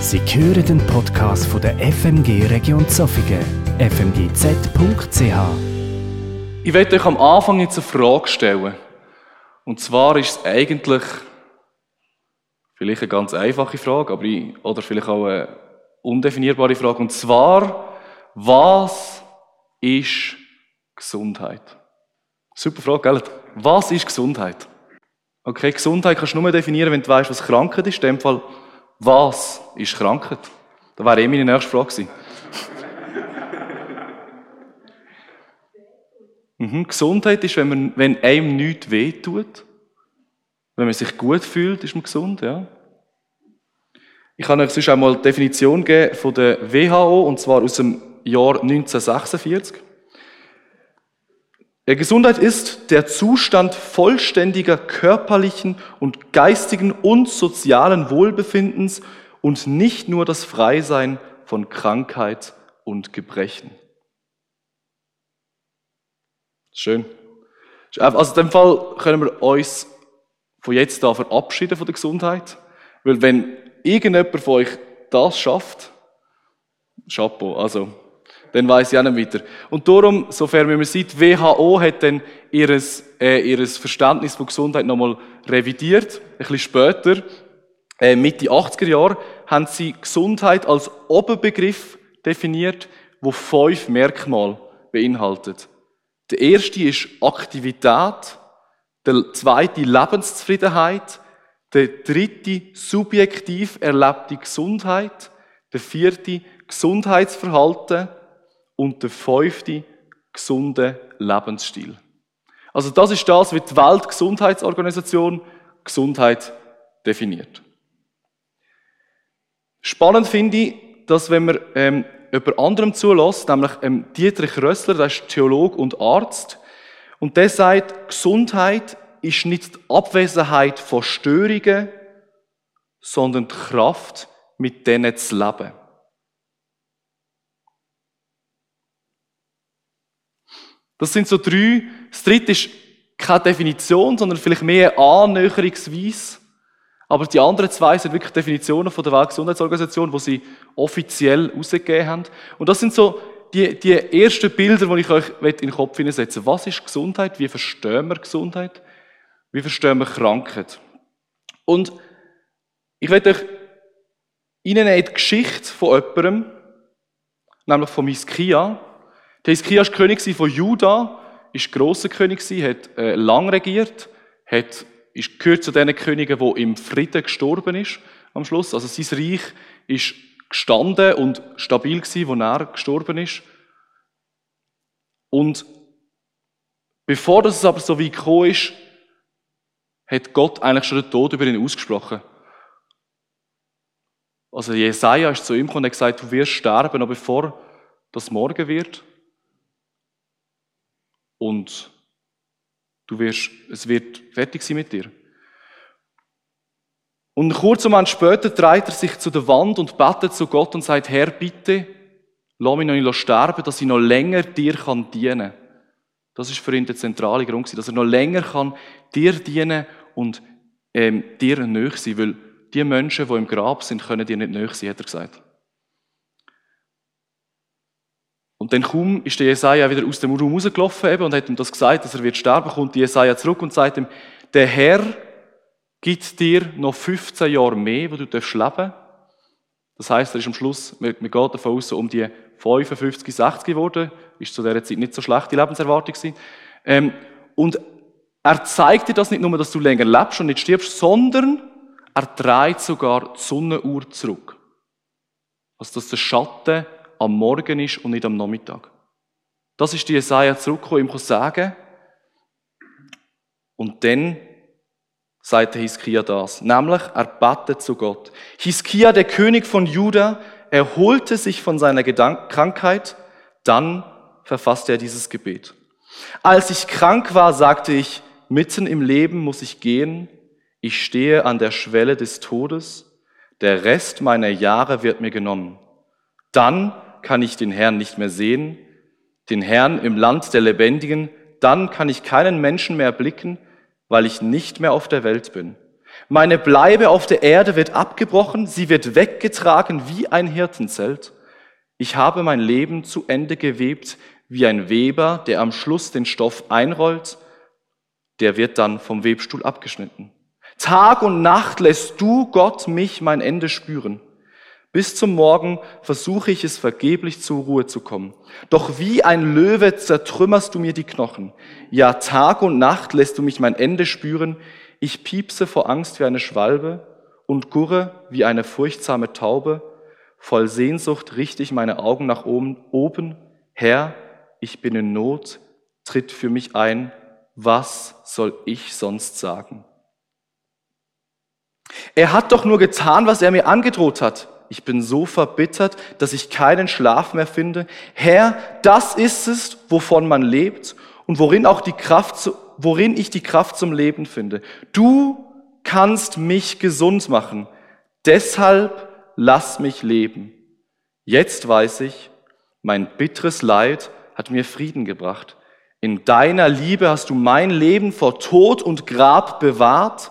Sie hören den Podcast von der FMG Region Zofingen, fmgz.ch. Ich werde euch am Anfang jetzt eine Frage stellen. Und zwar ist es eigentlich vielleicht eine ganz einfache Frage, aber ich, oder vielleicht auch eine undefinierbare Frage. Und zwar, was ist Gesundheit? Super Frage, gell? Was ist Gesundheit? Okay, Gesundheit kannst du nur definieren, wenn du weißt, was Krankheit ist. In dem Fall, was ist Krankheit? Das wäre eh meine nächste Frage gewesen. mhm, Gesundheit ist, wenn, man, wenn einem nichts wehtut. Wenn man sich gut fühlt, ist man gesund, ja. Ich kann euch sonst auch mal die Definition geben von der WHO, und zwar aus dem Jahr 1946. Gesundheit ist der Zustand vollständiger körperlichen und geistigen und sozialen Wohlbefindens und nicht nur das Freisein von Krankheit und Gebrechen. Schön. Also in dem Fall können wir uns von jetzt an verabschieden von der Gesundheit, weil wenn irgendjemand von euch das schafft, Chapeau, also dann weiß ich auch nicht weiter. Und darum, sofern wir sieht, WHO hat dann ihres, äh, ihres Verständnis von Gesundheit nochmal revidiert. Ein bisschen später, äh, Mitte 80er Jahre, haben sie Gesundheit als Oberbegriff definiert, wo fünf Merkmale beinhaltet. Der erste ist Aktivität, der zweite Lebenszufriedenheit, der dritte subjektiv erlebte Gesundheit, der vierte Gesundheitsverhalten, und der fünfte, gesunde Lebensstil. Also das ist das, wie die Weltgesundheitsorganisation Gesundheit definiert. Spannend finde ich, dass wenn man ähm, über anderem zulässt, nämlich ähm, Dietrich Rössler, der ist Theolog und Arzt, und der sagt, Gesundheit ist nicht die Abwesenheit von Störungen, sondern die Kraft, mit denen zu leben. Das sind so drei. Das dritte ist keine Definition, sondern vielleicht mehr Annäherungsweise. Aber die anderen zwei sind wirklich Definitionen von der Weltgesundheitsorganisation, die sie offiziell rausgegeben haben. Und das sind so die, die ersten Bilder, die ich euch in den Kopf hineinsetzen Was ist Gesundheit? Wie verstehen wir Gesundheit? Wie verstehen wir Krankheit? Und ich werde euch in die Geschichte von jemandem, nämlich von Miskia, der Hiskia war König von Juda, ist grosser König, hat äh, lang regiert, hat, ist, gehört zu den Königen, die im Frieden gestorben ist am Schluss. Also sein Reich ist gestanden und stabil gewesen, wo er gestorben ist. Und bevor das aber so weit gekommen ist, hat Gott eigentlich schon den Tod über ihn ausgesprochen. Also Jesaja ist zu ihm gekommen und hat gesagt, du wirst sterben, aber bevor das morgen wird. Und du wirst, es wird fertig sein mit dir. Und kurz Moment später dreht er sich zu der Wand und betet zu Gott und sagt, Herr, bitte, lass mich noch nicht sterben, dass ich noch länger dir kann dienen. Das ist für ihn der zentrale Grund, dass er noch länger kann dir dienen und ähm, dir nöch sein, weil die Menschen, die im Grab sind, können dir nicht nöch sein, hat er gesagt. Und dann kaum ist der Jesaja wieder aus dem Raum rausgelaufen eben und hat ihm das gesagt, dass er wird sterben, kommt Jesaja zurück und sagt ihm, der Herr gibt dir noch 15 Jahre mehr, wo du darfst leben. Das heißt, er ist am Schluss, wir gehen davon aus, um die 55, 60 geworden, ist zu dieser Zeit nicht so schlechte Lebenserwartung gewesen. Ähm, und er zeigt dir das nicht nur, dass du länger lebst und nicht stirbst, sondern er dreht sogar die Sonnenuhr zurück. Also, dass der Schatten am Morgen ist und nicht am Nachmittag. Das ist die Jesaja zurückgekommen, ihm sagen. Und dann sagte Hiskia das. Nämlich, er betet zu Gott. Hiskia, der König von Juda, erholte sich von seiner Gedank Krankheit. Dann verfasste er dieses Gebet. Als ich krank war, sagte ich, mitten im Leben muss ich gehen. Ich stehe an der Schwelle des Todes. Der Rest meiner Jahre wird mir genommen. Dann kann ich den Herrn nicht mehr sehen, den Herrn im Land der Lebendigen, dann kann ich keinen Menschen mehr erblicken, weil ich nicht mehr auf der Welt bin. Meine Bleibe auf der Erde wird abgebrochen, sie wird weggetragen wie ein Hirtenzelt. Ich habe mein Leben zu Ende gewebt wie ein Weber, der am Schluss den Stoff einrollt, der wird dann vom Webstuhl abgeschnitten. Tag und Nacht lässt du, Gott, mich mein Ende spüren. Bis zum Morgen versuche ich es vergeblich zur Ruhe zu kommen. Doch wie ein Löwe zertrümmerst du mir die Knochen. Ja, Tag und Nacht lässt du mich mein Ende spüren. Ich piepse vor Angst wie eine Schwalbe und gurre wie eine furchtsame Taube. Voll Sehnsucht richte ich meine Augen nach oben. Oben, Herr, ich bin in Not, tritt für mich ein. Was soll ich sonst sagen? Er hat doch nur getan, was er mir angedroht hat. Ich bin so verbittert, dass ich keinen Schlaf mehr finde. Herr, das ist es, wovon man lebt und worin auch die Kraft, worin ich die Kraft zum Leben finde. Du kannst mich gesund machen. Deshalb lass mich leben. Jetzt weiß ich, mein bitteres Leid hat mir Frieden gebracht. In deiner Liebe hast du mein Leben vor Tod und Grab bewahrt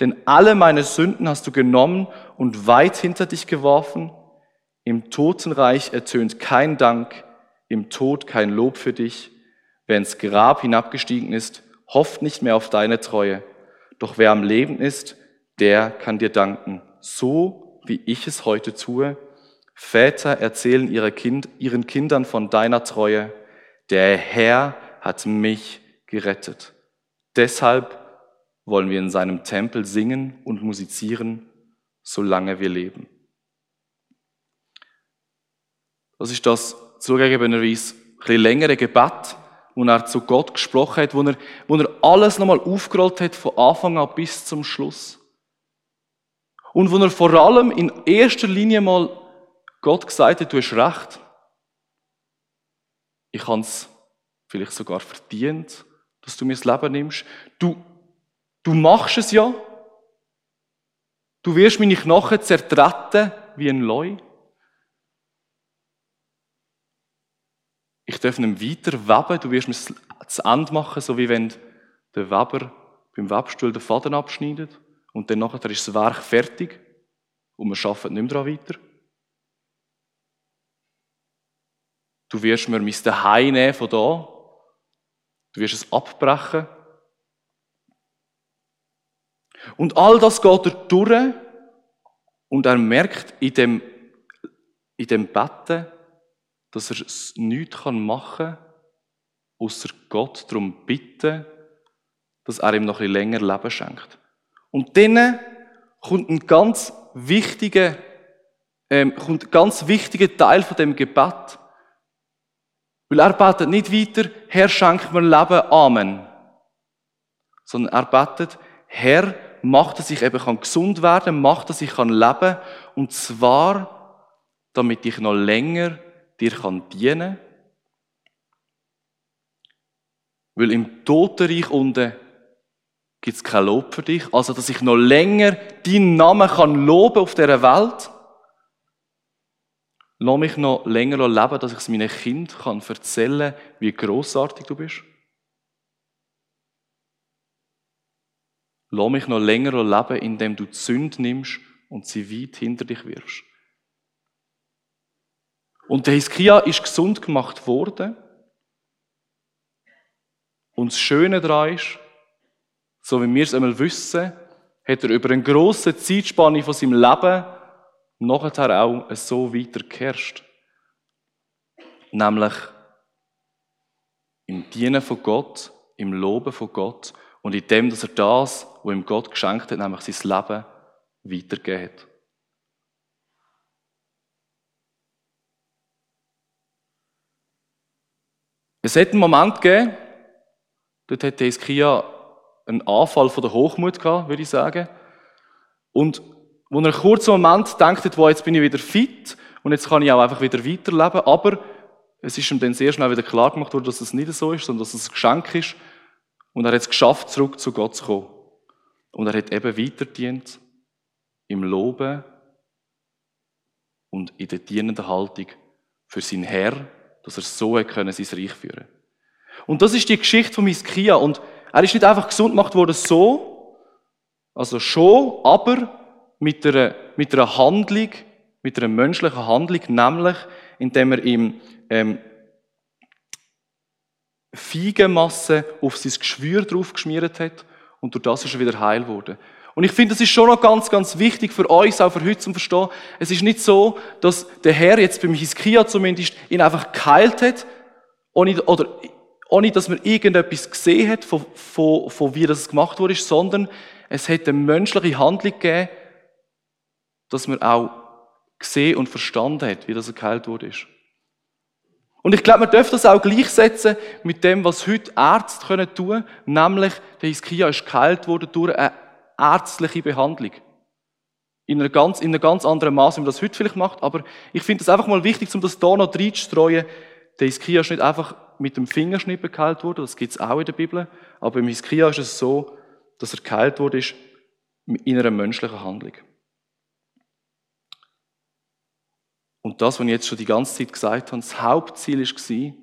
denn alle meine Sünden hast du genommen und weit hinter dich geworfen. Im Totenreich ertönt kein Dank, im Tod kein Lob für dich. Wer ins Grab hinabgestiegen ist, hofft nicht mehr auf deine Treue. Doch wer am Leben ist, der kann dir danken, so wie ich es heute tue. Väter erzählen ihre kind, ihren Kindern von deiner Treue. Der Herr hat mich gerettet. Deshalb wollen wir in seinem Tempel singen und musizieren, solange wir leben. Das ist das zugegebenerweise ein bisschen längere Gebet, wo er zu Gott gesprochen hat, wo er, wo er alles nochmal aufgerollt hat, von Anfang an bis zum Schluss. Und wo er vor allem in erster Linie mal Gott gesagt hat, du hast recht. Ich habe es vielleicht sogar verdient, dass du mir das Leben nimmst. Du Du machst es ja. Du wirst meine Knochen zertreten wie ein Leu. Ich darf nicht weiter weben. Du wirst mir das Ende machen, so wie wenn der Weber beim Webstuhl den Faden abschneidet und dann nachher ist das Werk fertig und wir arbeiten nicht mehr daran weiter. Du wirst mir mein Daheim nehmen von da. Du wirst es abbrechen und all das geht er durch und er merkt in dem, in dem Betten, dass er nichts machen kann, außer Gott darum bitten, dass er ihm noch ein länger Leben schenkt. Und dann kommt ein ganz wichtiger, ähm, kommt ein ganz wichtiger Teil von dem Gebet. Weil er betet nicht weiter, Herr, schenk mir Leben, Amen. Sondern er betet, Herr, mach, dass ich eben gesund werden kann, mach, dass ich leben kann. Und zwar, damit ich noch länger dir kann dienen Weil im Totenreich unten gibt es kein Lob für dich. Also, dass ich noch länger deinen Namen kann loben auf dieser Welt. Lass mich noch länger leben, dass ich es meinen Kindern erzählen kann, wie grossartig du bist. Lass mich noch länger leben, indem du die Sünde nimmst und sie weit hinter dich wirfst. Und der Hiskia ist gesund gemacht worden. Und das Schöne daran ist, so wie wir es einmal wissen, hat er über eine grosse Zeitspanne von seinem Leben nachher auch so weitergekehrt. Nämlich im Dienen von Gott, im Loben von Gott und in dem, dass er das, was ihm Gott geschenkt hat, nämlich sein Leben, weitergegeben hat. Es hat einen Moment gegeben, dort hat Hiskia einen Anfall von der Hochmut gehabt, würde ich sagen. Und wo er einen kurzen Moment denkt hat, wo jetzt bin ich wieder fit und jetzt kann ich auch einfach wieder weiterleben, aber es ist ihm dann sehr schnell wieder klar gemacht worden, dass es nicht so ist, sondern dass es ein Geschenk ist und er hat es geschafft, zurück zu Gott zu kommen. Und er hat eben weiterdient im Loben und in der dienenden Haltung für seinen Herr, dass er so können, sein Reich führen Und das ist die Geschichte von Hiskia. Und er ist nicht einfach gesund gemacht worden so, Also schon, aber mit einer, mit einer Handlung, mit einer menschlichen Handlung, nämlich indem er ihm ähm, Feigenmasse auf sein Geschwür drauf geschmiert hat und durch das ist er wieder heil geworden. Und ich finde, das ist schon noch ganz, ganz wichtig für uns, auch für heute zu verstehen. Es ist nicht so, dass der Herr jetzt beim Hiskia zumindest ihn einfach geheilt hat, ohne, oder, ohne dass man irgendetwas gesehen hat, von, von, von wie das gemacht wurde, sondern es hat eine menschliche Handlung gegeben, dass man auch gesehen und verstanden hat, wie das geheilt wurde. Und ich glaube, man dürfte das auch gleichsetzen mit dem, was heute Ärzte können tun nämlich der Hiskia ist geheilt worden durch eine ärztliche Behandlung. In einer ganz, in einer ganz anderen Maße, wie man das heute vielleicht macht. Aber ich finde es einfach mal wichtig, um das da noch reinzustreuen. Der Hiskia ist nicht einfach mit dem Fingerschnippen geheilt worden, das gibt es auch in der Bibel. Aber im Hiskia ist es so, dass er geheilt wurde in einer menschlichen Handlung. Und das, was ich jetzt schon die ganze Zeit gesagt habe, das Hauptziel war,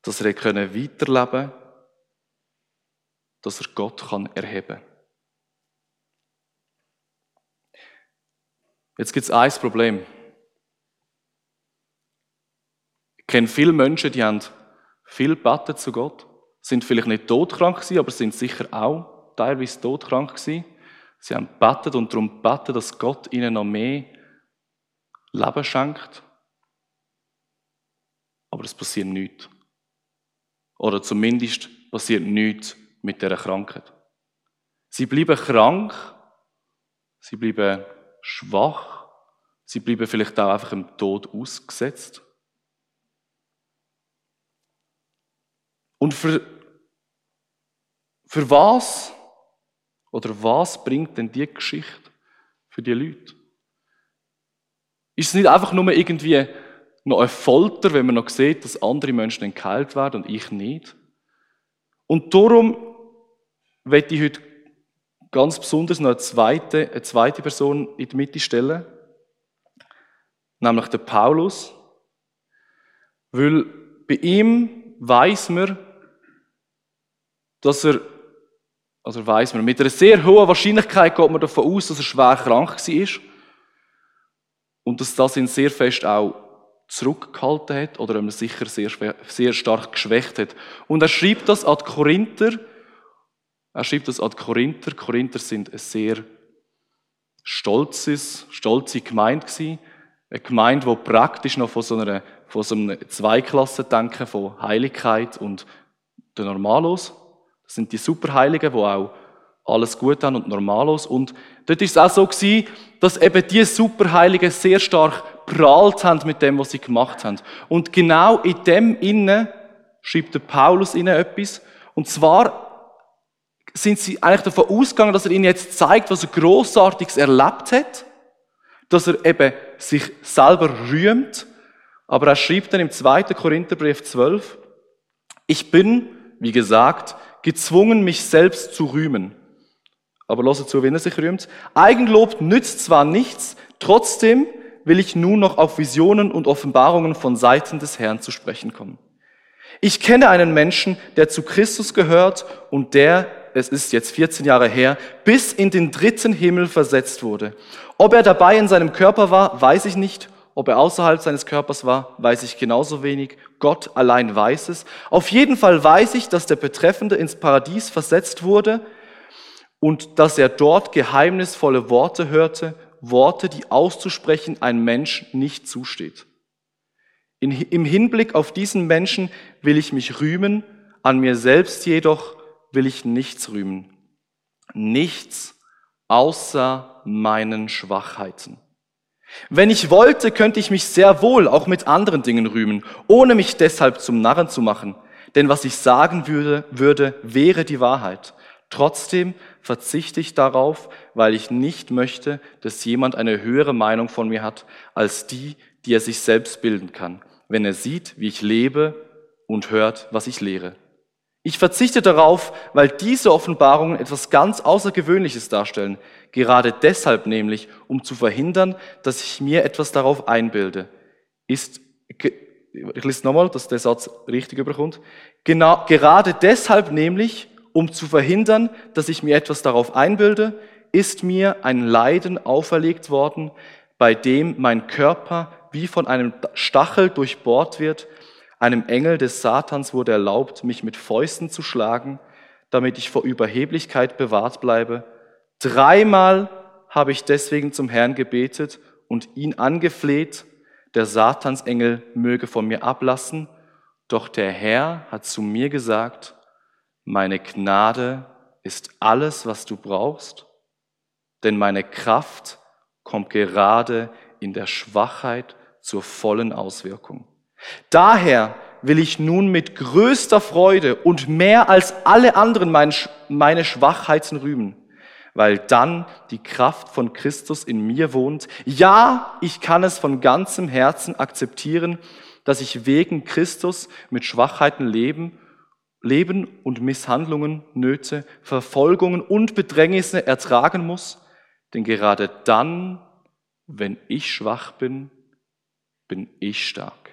dass er weiterleben konnte, dass er Gott erheben kann. Jetzt gibt es ein Problem. Ich kenne viele Menschen, die haben viel gebetet zu Gott, sind vielleicht nicht todkrank gewesen, aber sind sicher auch teilweise todkrank gewesen. Sie haben gebetet und darum gebetet, dass Gott ihnen noch mehr Leben schenkt. Aber es passiert nichts. Oder zumindest passiert nichts mit dieser Krankheit. Sie bleiben krank, sie bleiben schwach, sie bleiben vielleicht auch einfach im Tod ausgesetzt. Und für, für was oder was bringt denn die Geschichte für die Leute? Ist es nicht einfach nur irgendwie noch ein Folter, wenn man noch sieht, dass andere Menschen geheilt werden und ich nicht? Und darum werde ich heute ganz besonders noch eine zweite, eine zweite Person in die Mitte stellen, nämlich der Paulus, weil bei ihm weiß man, dass er also weiß man, mit einer sehr hohen Wahrscheinlichkeit geht man davon aus, dass er schwer krank war. Und dass das ihn sehr fest auch zurückgehalten hat oder ihm sicher sehr, sehr stark geschwächt hat. Und er schreibt das an die Korinther. Er schreibt das an die Korinther. Die Korinther sind ein sehr stolzes, stolze Gemeinde gewesen. Eine Gemeinde, die praktisch noch von so, einer, von so einem Zweiklassendenken von Heiligkeit und der Normalos das sind die Superheiligen, die auch alles gut haben und normalos. Und dort ist es auch so gewesen, dass eben die Superheiligen sehr stark prahlt haben mit dem, was sie gemacht haben. Und genau in dem Innen schreibt der Paulus ihnen etwas. Und zwar sind sie eigentlich davon ausgegangen, dass er ihnen jetzt zeigt, was er Großartiges erlebt hat, dass er eben sich selber rühmt. Aber er schreibt dann im 2. Korintherbrief 12, ich bin, wie gesagt, gezwungen, mich selbst zu rühmen. Aber lasse zu, wenn er sich rühmt. Eigenlob nützt zwar nichts, trotzdem will ich nun noch auf Visionen und Offenbarungen von Seiten des Herrn zu sprechen kommen. Ich kenne einen Menschen, der zu Christus gehört und der, es ist jetzt 14 Jahre her, bis in den dritten Himmel versetzt wurde. Ob er dabei in seinem Körper war, weiß ich nicht. Ob er außerhalb seines Körpers war, weiß ich genauso wenig. Gott allein weiß es. Auf jeden Fall weiß ich, dass der Betreffende ins Paradies versetzt wurde und dass er dort geheimnisvolle Worte hörte, Worte, die auszusprechen ein Mensch nicht zusteht. In, Im Hinblick auf diesen Menschen will ich mich rühmen, an mir selbst jedoch will ich nichts rühmen. Nichts außer meinen Schwachheiten. Wenn ich wollte, könnte ich mich sehr wohl auch mit anderen Dingen rühmen, ohne mich deshalb zum Narren zu machen. Denn was ich sagen würde, würde, wäre die Wahrheit. Trotzdem verzichte ich darauf, weil ich nicht möchte, dass jemand eine höhere Meinung von mir hat als die, die er sich selbst bilden kann, wenn er sieht, wie ich lebe und hört, was ich lehre. Ich verzichte darauf, weil diese Offenbarungen etwas ganz Außergewöhnliches darstellen. Gerade deshalb nämlich, um zu verhindern, dass ich mir etwas darauf einbilde. Ist, ich lese nochmal, dass der Satz richtig überkommt. Genau, gerade deshalb nämlich, Um zu verhindern, dass ich mir etwas darauf einbilde, ist mir ein Leiden auferlegt worden, bei dem mein Körper wie von einem Stachel durchbohrt wird. Einem Engel des Satans wurde erlaubt, mich mit Fäusten zu schlagen, damit ich vor Überheblichkeit bewahrt bleibe. Dreimal habe ich deswegen zum Herrn gebetet und ihn angefleht, der Satansengel möge von mir ablassen. Doch der Herr hat zu mir gesagt, meine Gnade ist alles, was du brauchst, denn meine Kraft kommt gerade in der Schwachheit zur vollen Auswirkung. Daher will ich nun mit größter Freude und mehr als alle anderen meine Schwachheiten rühmen, weil dann die Kraft von Christus in mir wohnt. Ja, ich kann es von ganzem Herzen akzeptieren, dass ich wegen Christus mit Schwachheiten leben, Leben und Misshandlungen, Nöte, Verfolgungen und Bedrängnisse ertragen muss, denn gerade dann, wenn ich schwach bin, bin ich stark.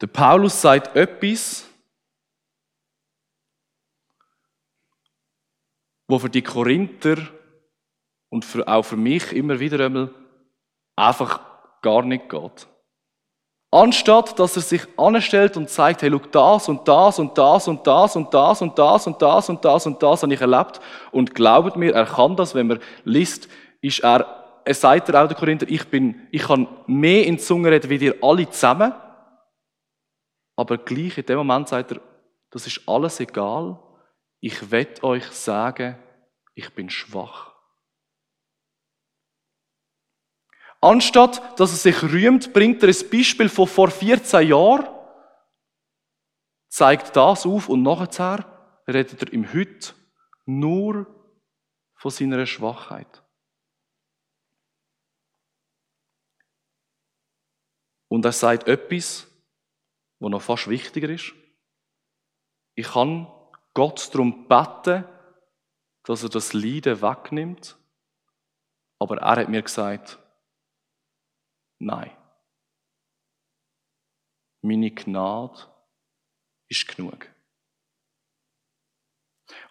Der Paulus sagt etwas, wo für die Korinther und für, auch für mich immer wieder einmal einfach gar nicht geht. Anstatt, dass er sich anstellt und zeigt, hey, schau, das und das und das und das und das und das und das und das und das habe ich erlebt. Und glaubt mir, er kann das, wenn man liest, ist er, er sagt er auch der Korinther, ich bin, ich kann mehr in die Zunge reden, wie ihr alle zusammen. Aber gleich in dem Moment sagt er, das ist alles egal. Ich werde euch sagen, ich bin schwach. Anstatt dass er sich rühmt, bringt er ein Beispiel von vor 14 Jahren, zeigt das auf und nachher redet er im Heute nur von seiner Schwachheit. Und er sagt etwas, was noch fast wichtiger ist. Ich kann Gott darum beten, dass er das Leiden wegnimmt, aber er hat mir gesagt, Nein. Meine Gnade ist genug.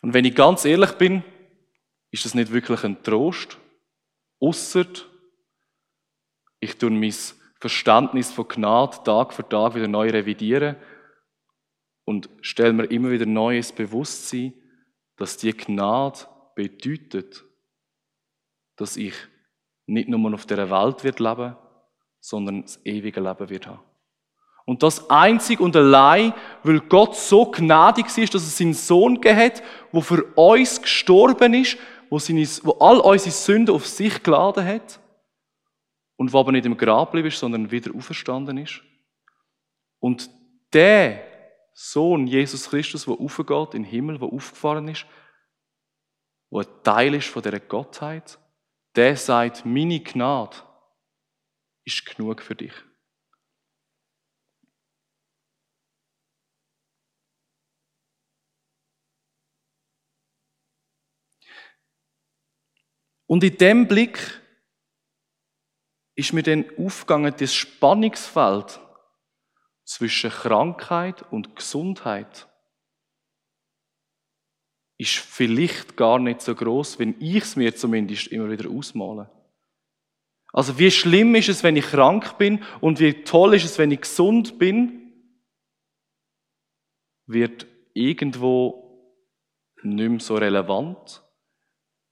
Und wenn ich ganz ehrlich bin, ist das nicht wirklich ein Trost, ausser ich tue mein Verständnis von Gnade Tag für Tag wieder neu revidieren und stelle mir immer wieder neues Bewusstsein, dass die Gnade bedeutet, dass ich nicht nur auf dieser Welt wird leben sondern das ewige Leben wird haben. Und das einzig und allein, weil Gott so gnädig ist, dass er seinen Sohn hat, der für uns gestorben ist, wo, seine, wo all unsere Sünden auf sich geladen hat und wo aber nicht im Grab blieb, sondern wieder auferstanden ist. Und der Sohn Jesus Christus, der aufgeht in den Himmel, der aufgefahren ist, der ein Teil ist von dieser Gottheit, der sagt, meine Gnade ist genug für dich. Und in dem Blick ist mir dann aufgegangen, das Spannungsfeld zwischen Krankheit und Gesundheit ist vielleicht gar nicht so groß, wenn ich es mir zumindest immer wieder ausmale. Also wie schlimm ist es, wenn ich krank bin und wie toll ist es, wenn ich gesund bin, wird irgendwo nicht mehr so relevant,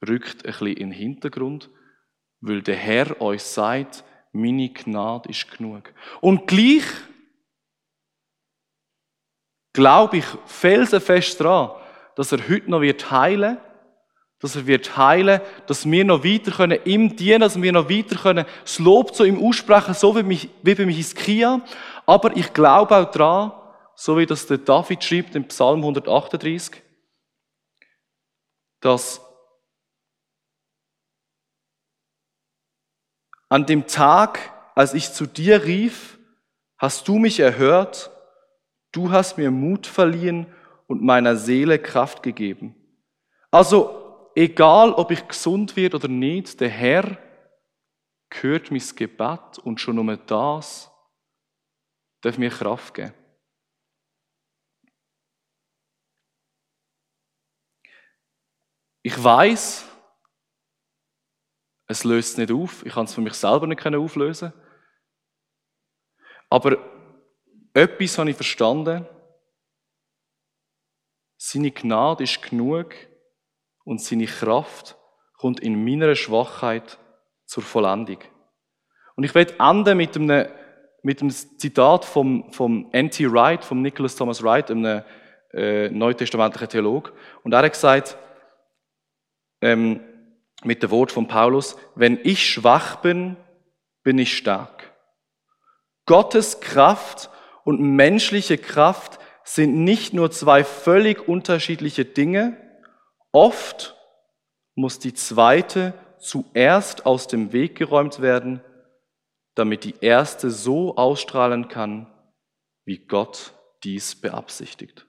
rückt ein bisschen in den Hintergrund, weil der Herr euch sagt, meine Gnade ist genug. Und gleich glaube ich felsenfest daran, dass er heute noch wird heilen dass er wird heilen, dass wir noch weiter können ihm dienen, dass wir noch weiter können das Lob zu ihm aussprechen, so wie, mich, wie bei Hiskia. Aber ich glaube auch daran, so wie das der David schreibt im Psalm 138, dass an dem Tag, als ich zu dir rief, hast du mich erhört, du hast mir Mut verliehen und meiner Seele Kraft gegeben. Also egal ob ich gesund wird oder nicht, der Herr hört mein Gebet und schon nur das darf mir Kraft geben. Ich weiß, es löst es nicht auf. Ich kann es für mich selber nicht auflösen. Aber etwas habe ich verstanden. Seine Gnade ist genug und seine Kraft kommt in meiner Schwachheit zur Vollendung. Und ich werde enden mit einem, mit einem Zitat vom, vom N.T. Wright, vom Nicholas Thomas Wright, einem äh, neutestamentlichen Theolog. Und er hat gesagt, ähm, mit dem Wort von Paulus, wenn ich schwach bin, bin ich stark. Gottes Kraft und menschliche Kraft sind nicht nur zwei völlig unterschiedliche Dinge. Oft muss die zweite zuerst aus dem Weg geräumt werden, damit die erste so ausstrahlen kann, wie Gott dies beabsichtigt.